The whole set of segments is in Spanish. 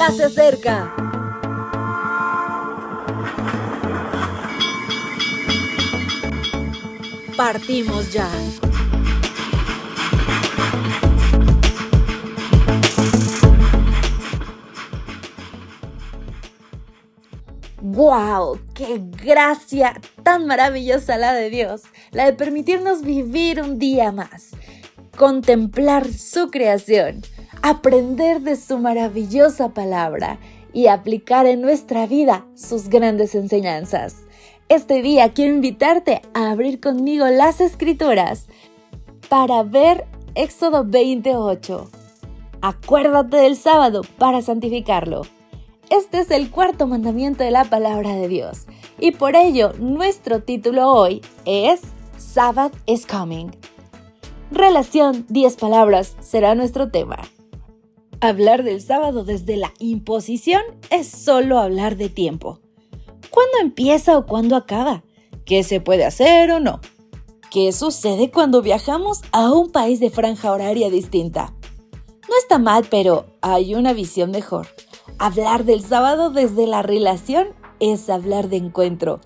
ya se acerca. Partimos ya. ¡Wow! ¡Qué gracia tan maravillosa la de Dios! La de permitirnos vivir un día más, contemplar su creación, aprender de su maravillosa palabra y aplicar en nuestra vida sus grandes enseñanzas. Este día quiero invitarte a abrir conmigo las escrituras para ver Éxodo 28. Acuérdate del sábado para santificarlo. Este es el cuarto mandamiento de la palabra de Dios y por ello nuestro título hoy es Sabbath is Coming. Relación 10 palabras será nuestro tema. Hablar del sábado desde la imposición es solo hablar de tiempo. ¿Cuándo empieza o cuándo acaba? ¿Qué se puede hacer o no? ¿Qué sucede cuando viajamos a un país de franja horaria distinta? No está mal, pero hay una visión mejor. Hablar del sábado desde la relación es hablar de encuentro.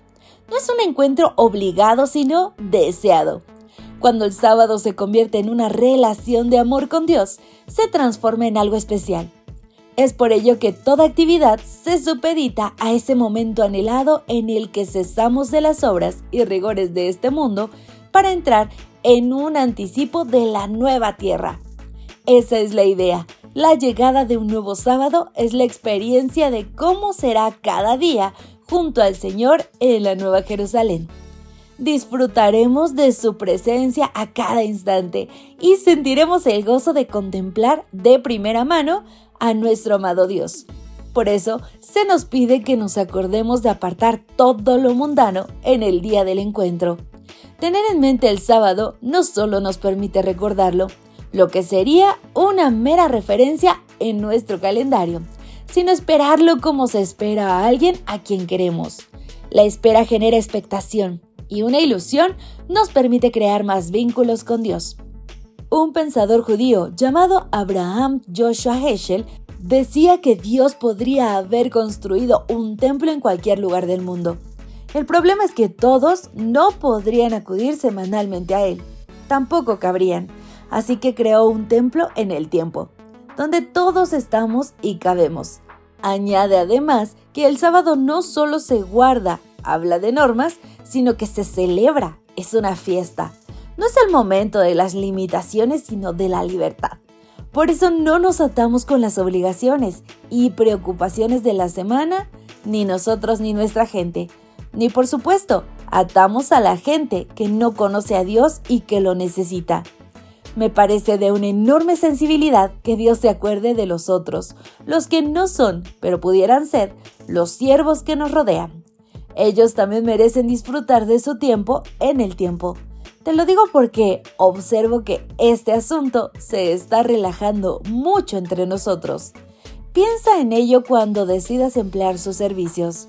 No es un encuentro obligado, sino deseado. Cuando el sábado se convierte en una relación de amor con Dios, se transforma en algo especial. Es por ello que toda actividad se supedita a ese momento anhelado en el que cesamos de las obras y rigores de este mundo para entrar en un anticipo de la nueva tierra. Esa es la idea. La llegada de un nuevo sábado es la experiencia de cómo será cada día junto al Señor en la Nueva Jerusalén disfrutaremos de su presencia a cada instante y sentiremos el gozo de contemplar de primera mano a nuestro amado Dios. Por eso se nos pide que nos acordemos de apartar todo lo mundano en el día del encuentro. Tener en mente el sábado no solo nos permite recordarlo, lo que sería una mera referencia en nuestro calendario, sino esperarlo como se espera a alguien a quien queremos. La espera genera expectación, y una ilusión nos permite crear más vínculos con Dios. Un pensador judío llamado Abraham Joshua Heschel decía que Dios podría haber construido un templo en cualquier lugar del mundo. El problema es que todos no podrían acudir semanalmente a él. Tampoco cabrían. Así que creó un templo en el tiempo, donde todos estamos y cabemos. Añade además que el sábado no solo se guarda, habla de normas, sino que se celebra, es una fiesta. No es el momento de las limitaciones, sino de la libertad. Por eso no nos atamos con las obligaciones y preocupaciones de la semana, ni nosotros ni nuestra gente. Ni por supuesto, atamos a la gente que no conoce a Dios y que lo necesita. Me parece de una enorme sensibilidad que Dios se acuerde de los otros, los que no son, pero pudieran ser, los siervos que nos rodean. Ellos también merecen disfrutar de su tiempo en el tiempo. Te lo digo porque observo que este asunto se está relajando mucho entre nosotros. Piensa en ello cuando decidas emplear sus servicios.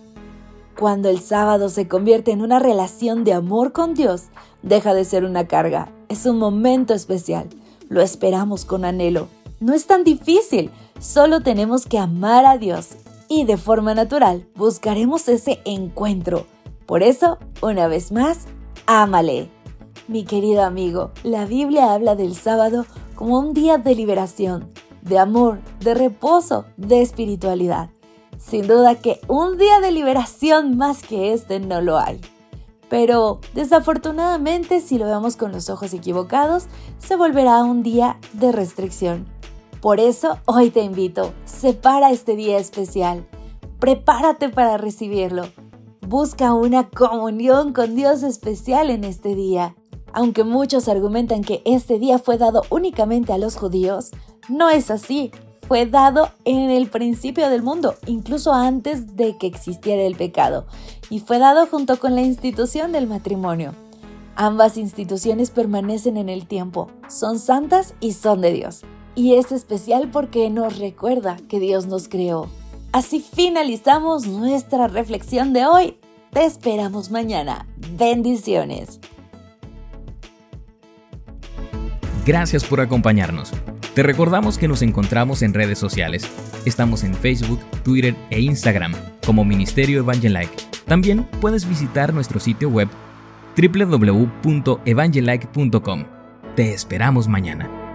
Cuando el sábado se convierte en una relación de amor con Dios, deja de ser una carga. Es un momento especial. Lo esperamos con anhelo. No es tan difícil. Solo tenemos que amar a Dios y de forma natural buscaremos ese encuentro. Por eso, una vez más, ámale. Mi querido amigo, la Biblia habla del sábado como un día de liberación, de amor, de reposo, de espiritualidad. Sin duda que un día de liberación más que este no lo hay. Pero desafortunadamente si lo vemos con los ojos equivocados, se volverá un día de restricción por eso hoy te invito, separa este día especial, prepárate para recibirlo, busca una comunión con Dios especial en este día. Aunque muchos argumentan que este día fue dado únicamente a los judíos, no es así. Fue dado en el principio del mundo, incluso antes de que existiera el pecado, y fue dado junto con la institución del matrimonio. Ambas instituciones permanecen en el tiempo, son santas y son de Dios y es especial porque nos recuerda que Dios nos creó. Así finalizamos nuestra reflexión de hoy. Te esperamos mañana. Bendiciones. Gracias por acompañarnos. Te recordamos que nos encontramos en redes sociales. Estamos en Facebook, Twitter e Instagram como Ministerio Evangelike. También puedes visitar nuestro sitio web www.evangelike.com. Te esperamos mañana.